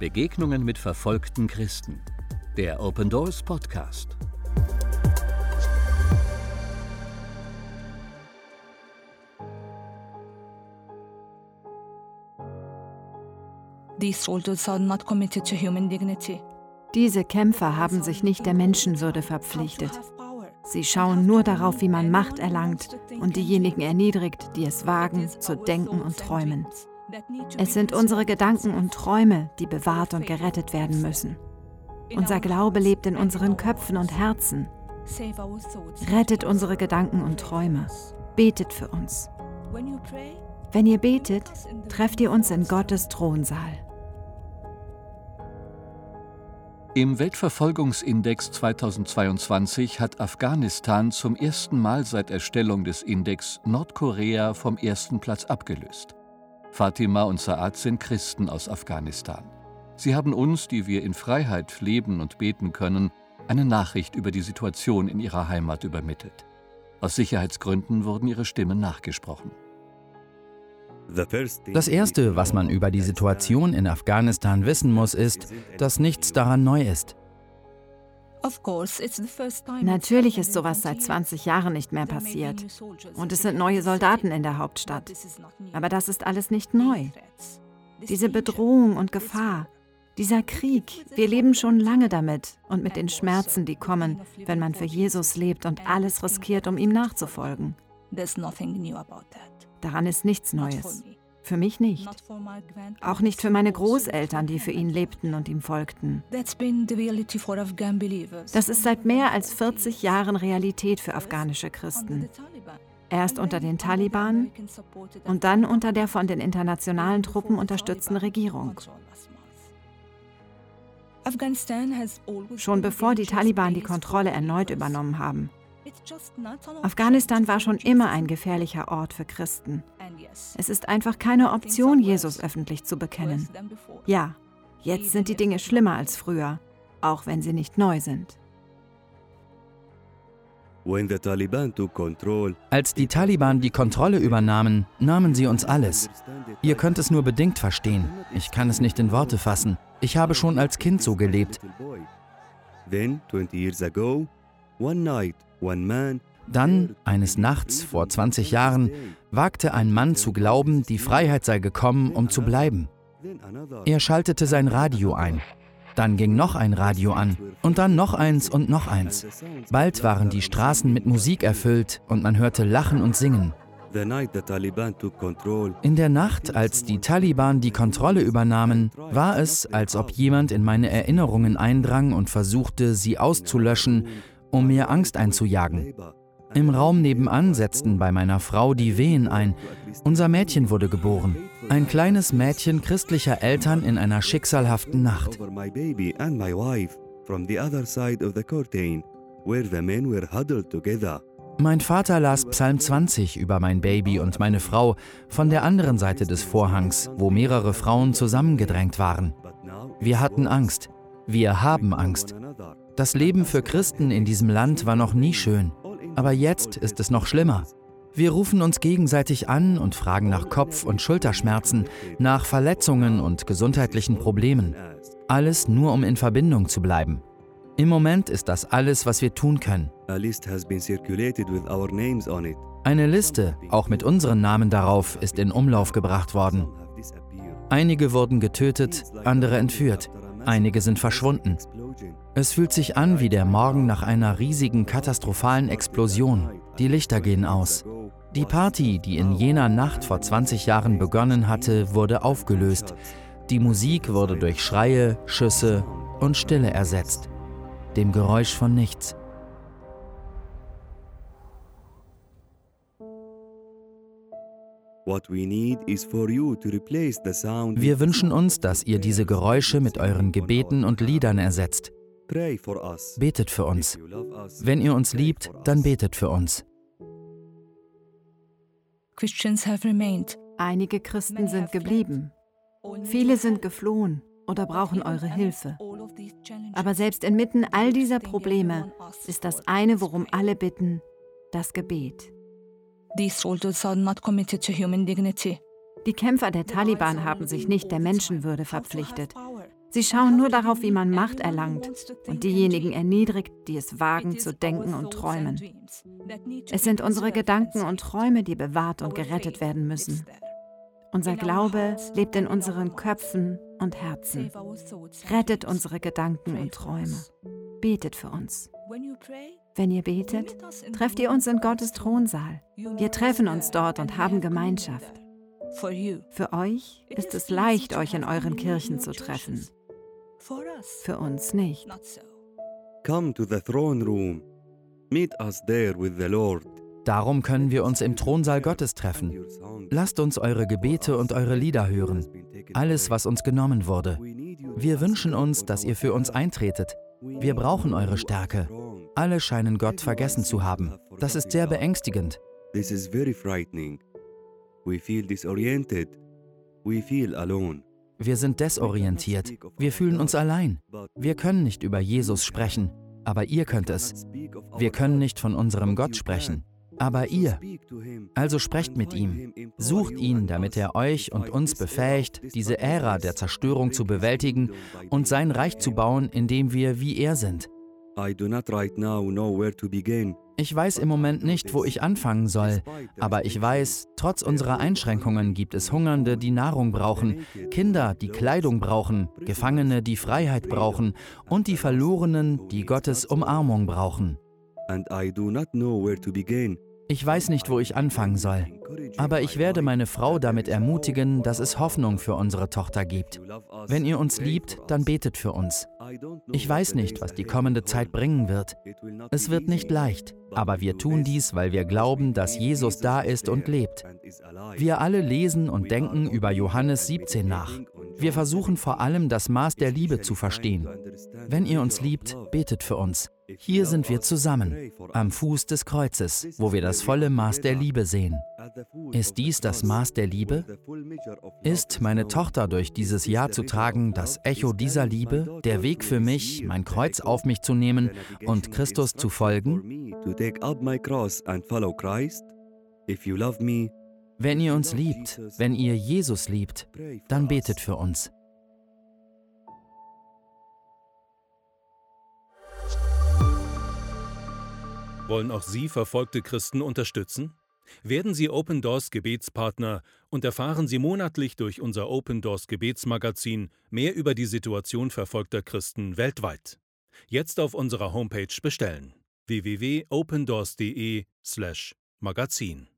Begegnungen mit verfolgten Christen. Der Open Doors Podcast. Diese Kämpfer haben sich nicht der Menschenwürde verpflichtet. Sie schauen nur darauf, wie man Macht erlangt und diejenigen erniedrigt, die es wagen, zu denken und träumen. Es sind unsere Gedanken und Träume, die bewahrt und gerettet werden müssen. Unser Glaube lebt in unseren Köpfen und Herzen. Rettet unsere Gedanken und Träume. Betet für uns. Wenn ihr betet, trefft ihr uns in Gottes Thronsaal. Im Weltverfolgungsindex 2022 hat Afghanistan zum ersten Mal seit Erstellung des Index Nordkorea vom ersten Platz abgelöst. Fatima und Saad sind Christen aus Afghanistan. Sie haben uns, die wir in Freiheit leben und beten können, eine Nachricht über die Situation in ihrer Heimat übermittelt. Aus Sicherheitsgründen wurden ihre Stimmen nachgesprochen. Das Erste, was man über die Situation in Afghanistan wissen muss, ist, dass nichts daran neu ist. Natürlich ist sowas seit 20 Jahren nicht mehr passiert. Und es sind neue Soldaten in der Hauptstadt. Aber das ist alles nicht neu. Diese Bedrohung und Gefahr, dieser Krieg, wir leben schon lange damit und mit den Schmerzen, die kommen, wenn man für Jesus lebt und alles riskiert, um ihm nachzufolgen. Daran ist nichts Neues. Für mich nicht. Auch nicht für meine Großeltern, die für ihn lebten und ihm folgten. Das ist seit mehr als 40 Jahren Realität für afghanische Christen. Erst unter den Taliban und dann unter der von den internationalen Truppen unterstützten Regierung. Schon bevor die Taliban die Kontrolle erneut übernommen haben, Afghanistan war schon immer ein gefährlicher Ort für Christen. Es ist einfach keine Option, Jesus öffentlich zu bekennen. Ja, jetzt sind die Dinge schlimmer als früher, auch wenn sie nicht neu sind. Als die Taliban die Kontrolle übernahmen, nahmen sie uns alles. Ihr könnt es nur bedingt verstehen. Ich kann es nicht in Worte fassen. Ich habe schon als Kind so gelebt. Then, 20 years ago, one night, dann, eines Nachts vor 20 Jahren, wagte ein Mann zu glauben, die Freiheit sei gekommen, um zu bleiben. Er schaltete sein Radio ein. Dann ging noch ein Radio an und dann noch eins und noch eins. Bald waren die Straßen mit Musik erfüllt und man hörte Lachen und Singen. In der Nacht, als die Taliban die Kontrolle übernahmen, war es, als ob jemand in meine Erinnerungen eindrang und versuchte, sie auszulöschen um mir Angst einzujagen. Im Raum nebenan setzten bei meiner Frau die Wehen ein. Unser Mädchen wurde geboren. Ein kleines Mädchen christlicher Eltern in einer schicksalhaften Nacht. Mein Vater las Psalm 20 über mein Baby und meine Frau von der anderen Seite des Vorhangs, wo mehrere Frauen zusammengedrängt waren. Wir hatten Angst. Wir haben Angst. Das Leben für Christen in diesem Land war noch nie schön, aber jetzt ist es noch schlimmer. Wir rufen uns gegenseitig an und fragen nach Kopf- und Schulterschmerzen, nach Verletzungen und gesundheitlichen Problemen. Alles nur, um in Verbindung zu bleiben. Im Moment ist das alles, was wir tun können. Eine Liste, auch mit unseren Namen darauf, ist in Umlauf gebracht worden. Einige wurden getötet, andere entführt, einige sind verschwunden. Es fühlt sich an wie der Morgen nach einer riesigen katastrophalen Explosion. Die Lichter gehen aus. Die Party, die in jener Nacht vor 20 Jahren begonnen hatte, wurde aufgelöst. Die Musik wurde durch Schreie, Schüsse und Stille ersetzt. Dem Geräusch von nichts. Wir wünschen uns, dass ihr diese Geräusche mit euren Gebeten und Liedern ersetzt. Betet für uns. Wenn ihr uns liebt, dann betet für uns. Einige Christen sind geblieben. Viele sind geflohen oder brauchen eure Hilfe. Aber selbst inmitten all dieser Probleme ist das eine, worum alle bitten, das Gebet. Die Kämpfer der Taliban haben sich nicht der Menschenwürde verpflichtet. Sie schauen nur darauf, wie man Macht erlangt und diejenigen erniedrigt, die es wagen zu denken und träumen. Es sind unsere Gedanken und Träume, die bewahrt und gerettet werden müssen. Unser Glaube lebt in unseren Köpfen und Herzen. Rettet unsere Gedanken und Träume. Betet für uns. Wenn ihr betet, trefft ihr uns in Gottes Thronsaal. Wir treffen uns dort und haben Gemeinschaft. Für euch ist es leicht, euch in euren Kirchen zu treffen. Für uns nicht. Come to the throne room. Meet us there with the Lord. Darum können wir uns im Thronsaal Gottes treffen. Lasst uns eure Gebete und eure Lieder hören. Alles, was uns genommen wurde. Wir wünschen uns, dass ihr für uns eintretet. Wir brauchen eure Stärke. Alle scheinen Gott vergessen zu haben. Das ist sehr beängstigend. This is very frightening. We feel disoriented. We feel alone. Wir sind desorientiert. Wir fühlen uns allein. Wir können nicht über Jesus sprechen, aber ihr könnt es. Wir können nicht von unserem Gott sprechen, aber ihr. Also sprecht mit ihm. Sucht ihn, damit er euch und uns befähigt, diese Ära der Zerstörung zu bewältigen und sein Reich zu bauen, indem wir wie er sind. Ich weiß im Moment nicht, wo ich anfangen soll, aber ich weiß, trotz unserer Einschränkungen gibt es Hungernde, die Nahrung brauchen, Kinder, die Kleidung brauchen, Gefangene, die Freiheit brauchen und die Verlorenen, die Gottes Umarmung brauchen. And I do not know where to begin. Ich weiß nicht, wo ich anfangen soll, aber ich werde meine Frau damit ermutigen, dass es Hoffnung für unsere Tochter gibt. Wenn ihr uns liebt, dann betet für uns. Ich weiß nicht, was die kommende Zeit bringen wird. Es wird nicht leicht, aber wir tun dies, weil wir glauben, dass Jesus da ist und lebt. Wir alle lesen und denken über Johannes 17 nach. Wir versuchen vor allem das Maß der Liebe zu verstehen. Wenn ihr uns liebt, betet für uns. Hier sind wir zusammen, am Fuß des Kreuzes, wo wir das volle Maß der Liebe sehen. Ist dies das Maß der Liebe? Ist meine Tochter durch dieses Jahr zu tragen das Echo dieser Liebe, der Weg für mich, mein Kreuz auf mich zu nehmen und Christus zu folgen? Wenn ihr uns liebt, wenn ihr Jesus liebt, dann betet für uns. Wollen auch Sie verfolgte Christen unterstützen? Werden Sie Open Doors Gebetspartner und erfahren Sie monatlich durch unser Open Doors Gebetsmagazin mehr über die Situation verfolgter Christen weltweit. Jetzt auf unserer Homepage bestellen www.opendoors.de/magazin